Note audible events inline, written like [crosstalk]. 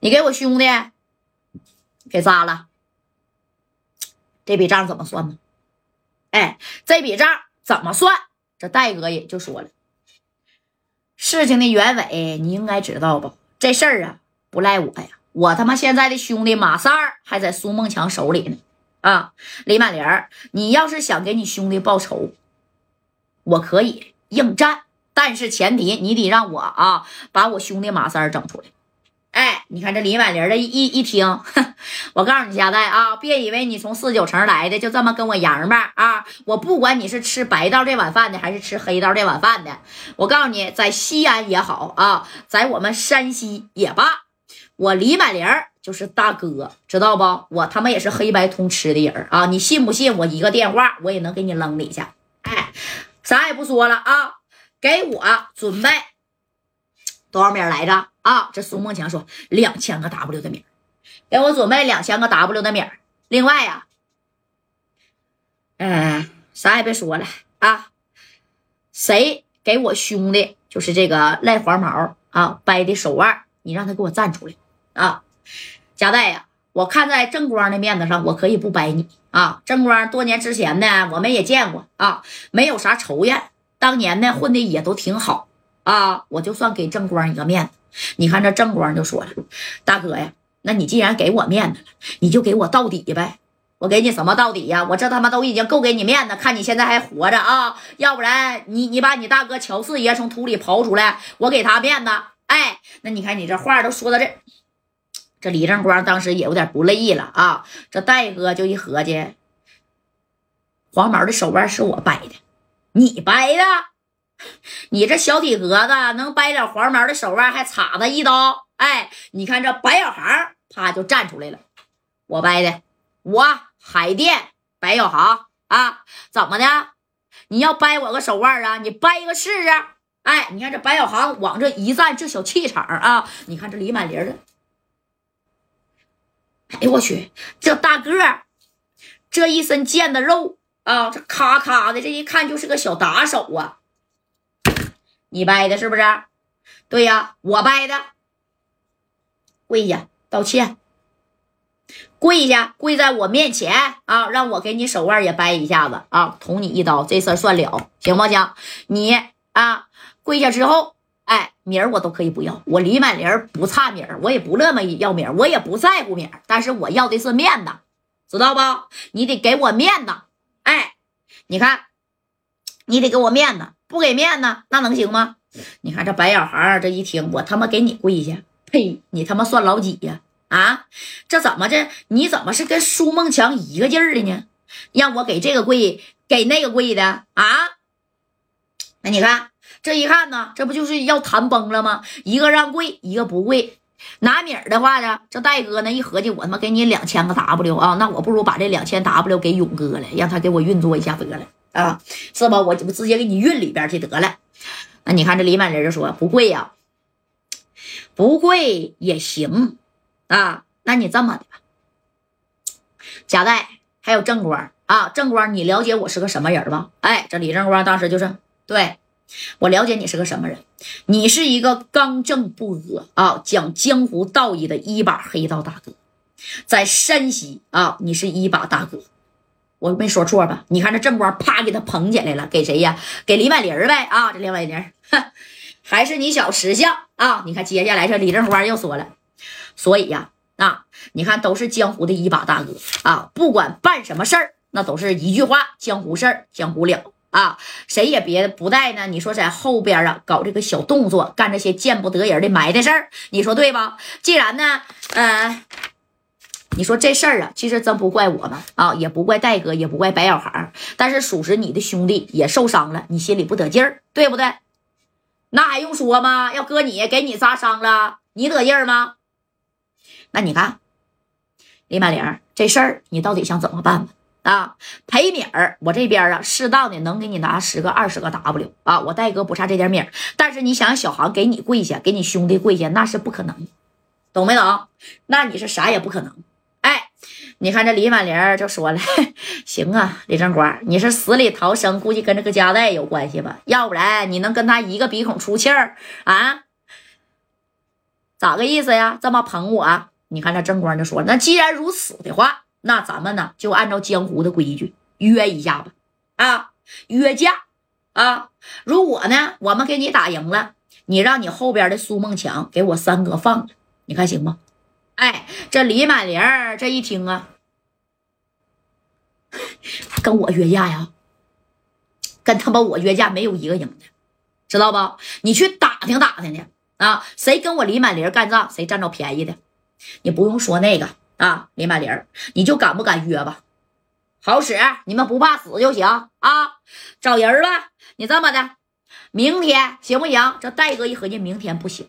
你给我兄弟给砸了，这笔账怎么算呢？哎，这笔账怎么算？这戴哥也就说了，事情的原委你应该知道吧？这事儿啊不赖我呀，我他妈现在的兄弟马三儿还在苏梦强手里呢。啊，李满玲，你要是想给你兄弟报仇，我可以应战，但是前提你得让我啊把我兄弟马三儿整出来。哎，你看这李婉玲的一一听，[laughs] 我告诉你家代啊，别以为你从四九城来的就这么跟我洋吧啊！我不管你是吃白道这碗饭的，还是吃黑道这碗饭的，我告诉你，在西安也好啊，在我们山西也罢，我李婉玲就是大哥，知道不？我他妈也是黑白通吃的人啊！你信不信？我一个电话，我也能给你扔里去。哎，啥也不说了啊，给我准备多少米来着？啊，这苏梦强说两千个 W 的米，给我准备两千个 W 的米。另外呀，嗯，啥也别说了啊，谁给我兄弟就是这个赖黄毛啊掰的手腕，你让他给我站出来啊！贾代呀，我看在正光的面子上，我可以不掰你啊。正光多年之前呢，我们也见过啊，没有啥仇怨，当年呢混的也都挺好啊，我就算给正光一个面子。你看这正光就说了：“大哥呀，那你既然给我面子了，你就给我到底呗。我给你什么到底呀？我这他妈都已经够给你面子，看你现在还活着啊！要不然你你把你大哥乔四爷从土里刨出来，我给他面子。哎，那你看你这话都说到这，这李正光当时也有点不乐意了啊。这戴哥就一合计，黄毛的手腕是我掰的，你掰的。” [laughs] 你这小体格子能掰点黄毛的手腕，还插他一刀？哎，你看这白小航，啪就站出来了。我掰的，我海淀白小航啊，怎么的？你要掰我个手腕啊？你掰一个试试？哎，你看这白小航往这一站，这小气场啊！你看这李满林的，哎呦我去，这大个，这一身腱子肉啊，这咔咔的，这一看就是个小打手啊！你掰的是不是？对呀，我掰的。跪下道歉，跪下跪在我面前啊，让我给你手腕也掰一下子啊，捅你一刀，这事算了，行不行？你啊，跪下之后，哎，名儿我都可以不要，我李满玲不差名儿，我也不那么要名儿，我也不在乎名儿，但是我要的是面子，知道不？你得给我面子，哎，你看，你得给我面子。不给面子，那能行吗？你看这白小孩这一听，我他妈给你跪下！呸！你他妈算老几呀？啊，这怎么这？你怎么是跟苏梦强一个劲儿的呢？让我给这个跪，给那个跪的啊？那你看这一看呢，这不就是要谈崩了吗？一个让跪，一个不跪。拿米儿的话呢，这戴哥呢一合计，我他妈给你两千个 W 啊，那我不如把这两千 W 给勇哥了，让他给我运作一下得了。啊，是吧？我我直接给你运里边去得了。那你看这李满林就说不贵呀，不贵也行啊。那你这么的吧，贾代还有正光啊，正光，你了解我是个什么人吧？哎，这李正光当时就是对我了解你是个什么人，你是一个刚正不阿啊，讲江湖道义的一把黑道大哥，在山西啊，你是一把大哥。我没说错吧？你看这正光啪给他捧起来了，给谁呀？给李满林呗啊！这李婉玲，哼，还是你小识相啊！你看接下来这李正光又说了，所以呀，啊，你看都是江湖的一把大哥啊，不管办什么事儿，那都是一句话：江湖事儿江湖了啊！谁也别不带呢。你说在后边啊搞这个小动作，干这些见不得人的埋汰事儿，你说对吧？既然呢，嗯。你说这事儿啊，其实真不怪我们啊，也不怪戴哥，也不怪白小航，但是属实你的兄弟也受伤了，你心里不得劲儿，对不对？那还用说吗？要搁你给你扎伤了，你得劲儿吗？那你看，李满玲这事儿，你到底想怎么办吧？啊，赔米儿，我这边啊，适当的能给你拿十个、二十个 W 啊，我戴哥不差这点米儿，但是你想小航给你跪下，给你兄弟跪下，那是不可能，懂没懂？那你是啥也不可能。你看这李满玲就说了：“ [laughs] 行啊，李正光，你是死里逃生，估计跟这个夹带有关系吧？要不然你能跟他一个鼻孔出气儿啊？咋个意思呀？这么捧我？你看这正光就说：“那既然如此的话，那咱们呢就按照江湖的规矩约一下吧。啊，约架啊！如果呢我们给你打赢了，你让你后边的苏梦强给我三哥放了，你看行吗？”哎，这李满玲这一听啊，跟我约架呀？跟他妈我约架没有一个赢的，知道不？你去打听打听去啊！谁跟我李满玲干仗，谁占着便宜的？你不用说那个啊，李满玲，你就敢不敢约吧？好使，你们不怕死就行啊！找人了，你这么的，明天行不行？这戴哥一合计，明天不行。